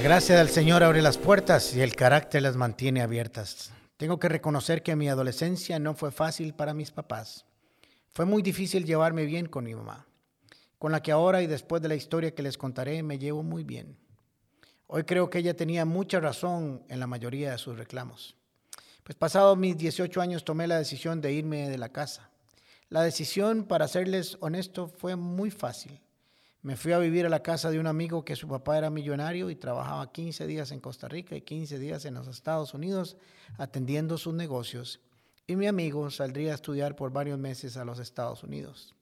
La gracia del Señor abre las puertas y el carácter las mantiene abiertas. Tengo que reconocer que mi adolescencia no fue fácil para mis papás. Fue muy difícil llevarme bien con mi mamá, con la que ahora y después de la historia que les contaré me llevo muy bien. Hoy creo que ella tenía mucha razón en la mayoría de sus reclamos. Pues pasados mis 18 años tomé la decisión de irme de la casa. La decisión, para serles honesto, fue muy fácil. Me fui a vivir a la casa de un amigo que su papá era millonario y trabajaba 15 días en Costa Rica y 15 días en los Estados Unidos atendiendo sus negocios. Y mi amigo saldría a estudiar por varios meses a los Estados Unidos.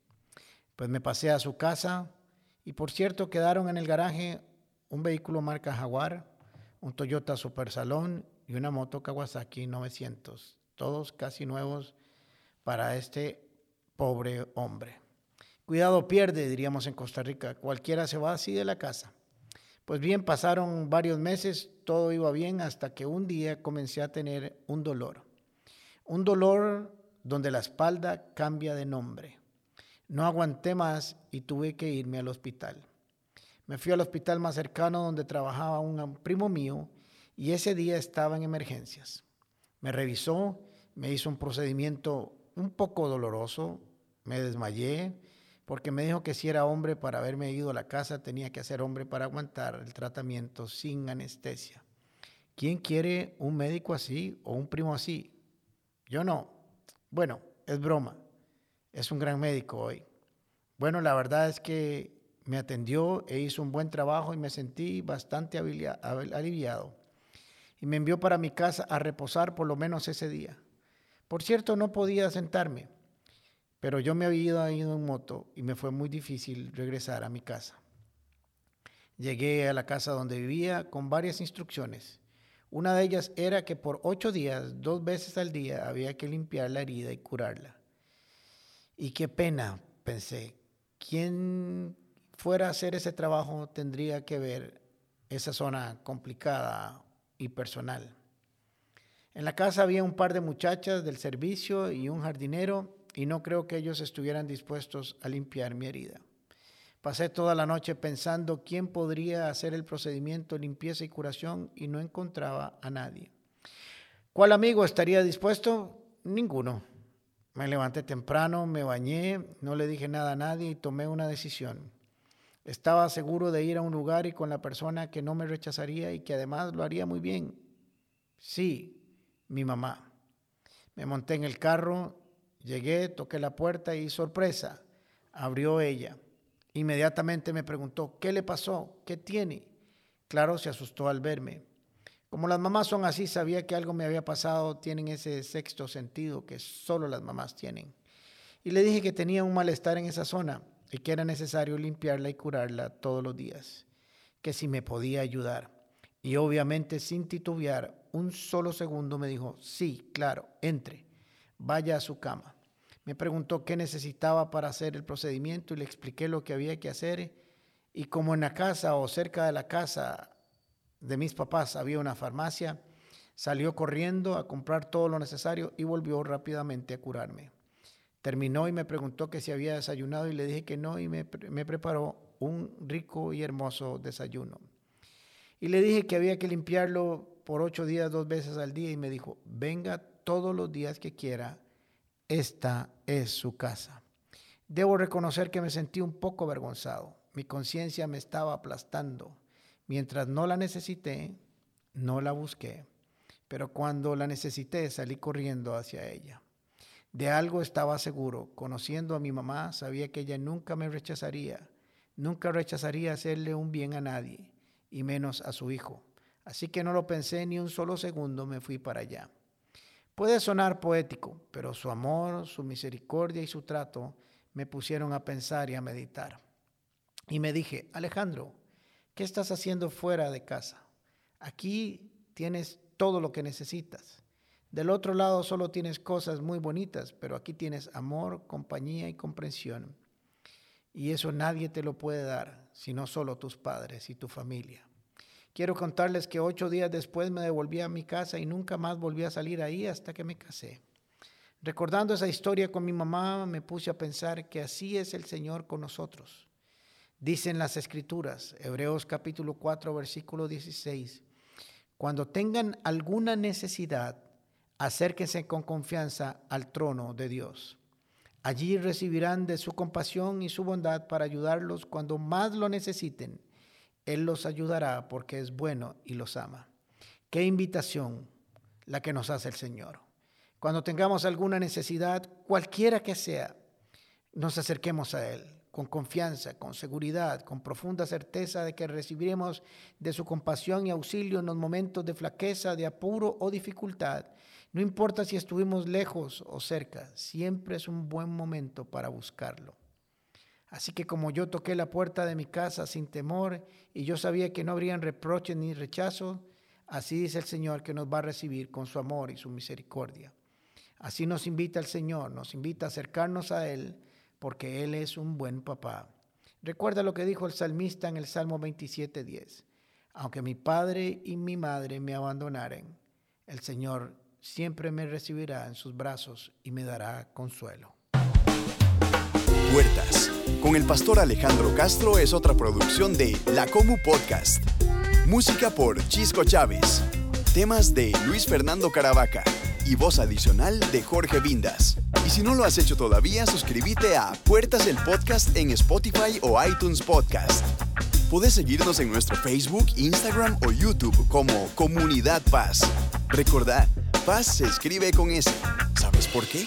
Pues me pasé a su casa y por cierto quedaron en el garaje un vehículo marca Jaguar, un Toyota Super Salón y una moto Kawasaki 900, todos casi nuevos para este pobre hombre. Cuidado pierde, diríamos en Costa Rica, cualquiera se va así de la casa. Pues bien, pasaron varios meses, todo iba bien hasta que un día comencé a tener un dolor. Un dolor donde la espalda cambia de nombre. No aguanté más y tuve que irme al hospital. Me fui al hospital más cercano donde trabajaba un primo mío y ese día estaba en emergencias. Me revisó, me hizo un procedimiento un poco doloroso, me desmayé porque me dijo que si era hombre para haberme ido a la casa tenía que ser hombre para aguantar el tratamiento sin anestesia. ¿Quién quiere un médico así o un primo así? Yo no. Bueno, es broma. Es un gran médico hoy. Bueno, la verdad es que me atendió e hizo un buen trabajo y me sentí bastante aliviado. Y me envió para mi casa a reposar por lo menos ese día. Por cierto, no podía sentarme, pero yo me había ido en moto y me fue muy difícil regresar a mi casa. Llegué a la casa donde vivía con varias instrucciones. Una de ellas era que por ocho días, dos veces al día, había que limpiar la herida y curarla. Y qué pena, pensé, ¿quién fuera a hacer ese trabajo tendría que ver esa zona complicada y personal. En la casa había un par de muchachas del servicio y un jardinero y no creo que ellos estuvieran dispuestos a limpiar mi herida. Pasé toda la noche pensando quién podría hacer el procedimiento limpieza y curación y no encontraba a nadie. ¿Cuál amigo estaría dispuesto? Ninguno. Me levanté temprano, me bañé, no le dije nada a nadie y tomé una decisión. Estaba seguro de ir a un lugar y con la persona que no me rechazaría y que además lo haría muy bien. Sí, mi mamá. Me monté en el carro, llegué, toqué la puerta y sorpresa, abrió ella. Inmediatamente me preguntó, ¿qué le pasó? ¿Qué tiene? Claro, se asustó al verme. Como las mamás son así, sabía que algo me había pasado, tienen ese sexto sentido que solo las mamás tienen. Y le dije que tenía un malestar en esa zona y que era necesario limpiarla y curarla todos los días, que si me podía ayudar. Y obviamente sin titubear un solo segundo me dijo, sí, claro, entre, vaya a su cama. Me preguntó qué necesitaba para hacer el procedimiento y le expliqué lo que había que hacer. Y como en la casa o cerca de la casa de mis papás había una farmacia, salió corriendo a comprar todo lo necesario y volvió rápidamente a curarme. Terminó y me preguntó que si había desayunado y le dije que no y me, me preparó un rico y hermoso desayuno. Y le dije que había que limpiarlo por ocho días, dos veces al día y me dijo, venga todos los días que quiera, esta es su casa. Debo reconocer que me sentí un poco avergonzado. Mi conciencia me estaba aplastando. Mientras no la necesité, no la busqué. Pero cuando la necesité, salí corriendo hacia ella. De algo estaba seguro. Conociendo a mi mamá, sabía que ella nunca me rechazaría. Nunca rechazaría hacerle un bien a nadie, y menos a su hijo. Así que no lo pensé ni un solo segundo, me fui para allá. Puede sonar poético, pero su amor, su misericordia y su trato me pusieron a pensar y a meditar. Y me dije, Alejandro, ¿qué estás haciendo fuera de casa? Aquí tienes todo lo que necesitas. Del otro lado solo tienes cosas muy bonitas, pero aquí tienes amor, compañía y comprensión. Y eso nadie te lo puede dar, sino solo tus padres y tu familia. Quiero contarles que ocho días después me devolví a mi casa y nunca más volví a salir ahí hasta que me casé. Recordando esa historia con mi mamá, me puse a pensar que así es el Señor con nosotros. Dicen las escrituras, Hebreos capítulo 4, versículo 16, cuando tengan alguna necesidad, acérquense con confianza al trono de Dios. Allí recibirán de su compasión y su bondad para ayudarlos cuando más lo necesiten. Él los ayudará porque es bueno y los ama. Qué invitación la que nos hace el Señor. Cuando tengamos alguna necesidad, cualquiera que sea, nos acerquemos a Él con confianza, con seguridad, con profunda certeza de que recibiremos de su compasión y auxilio en los momentos de flaqueza, de apuro o dificultad. No importa si estuvimos lejos o cerca, siempre es un buen momento para buscarlo. Así que como yo toqué la puerta de mi casa sin temor y yo sabía que no habrían reproches ni rechazo, así dice el Señor que nos va a recibir con su amor y su misericordia. Así nos invita el Señor, nos invita a acercarnos a Él porque Él es un buen papá. Recuerda lo que dijo el salmista en el Salmo 27.10. Aunque mi padre y mi madre me abandonaren, el Señor siempre me recibirá en sus brazos y me dará consuelo. Puertas, con el pastor Alejandro Castro es otra producción de La Comu Podcast. Música por Chisco Chávez. Temas de Luis Fernando Caravaca y voz adicional de Jorge Vindas. Y si no lo has hecho todavía, suscríbete a Puertas el Podcast en Spotify o iTunes Podcast. Puedes seguirnos en nuestro Facebook, Instagram o YouTube como Comunidad Paz. Recordad, Paz se escribe con S. ¿Sabes por qué?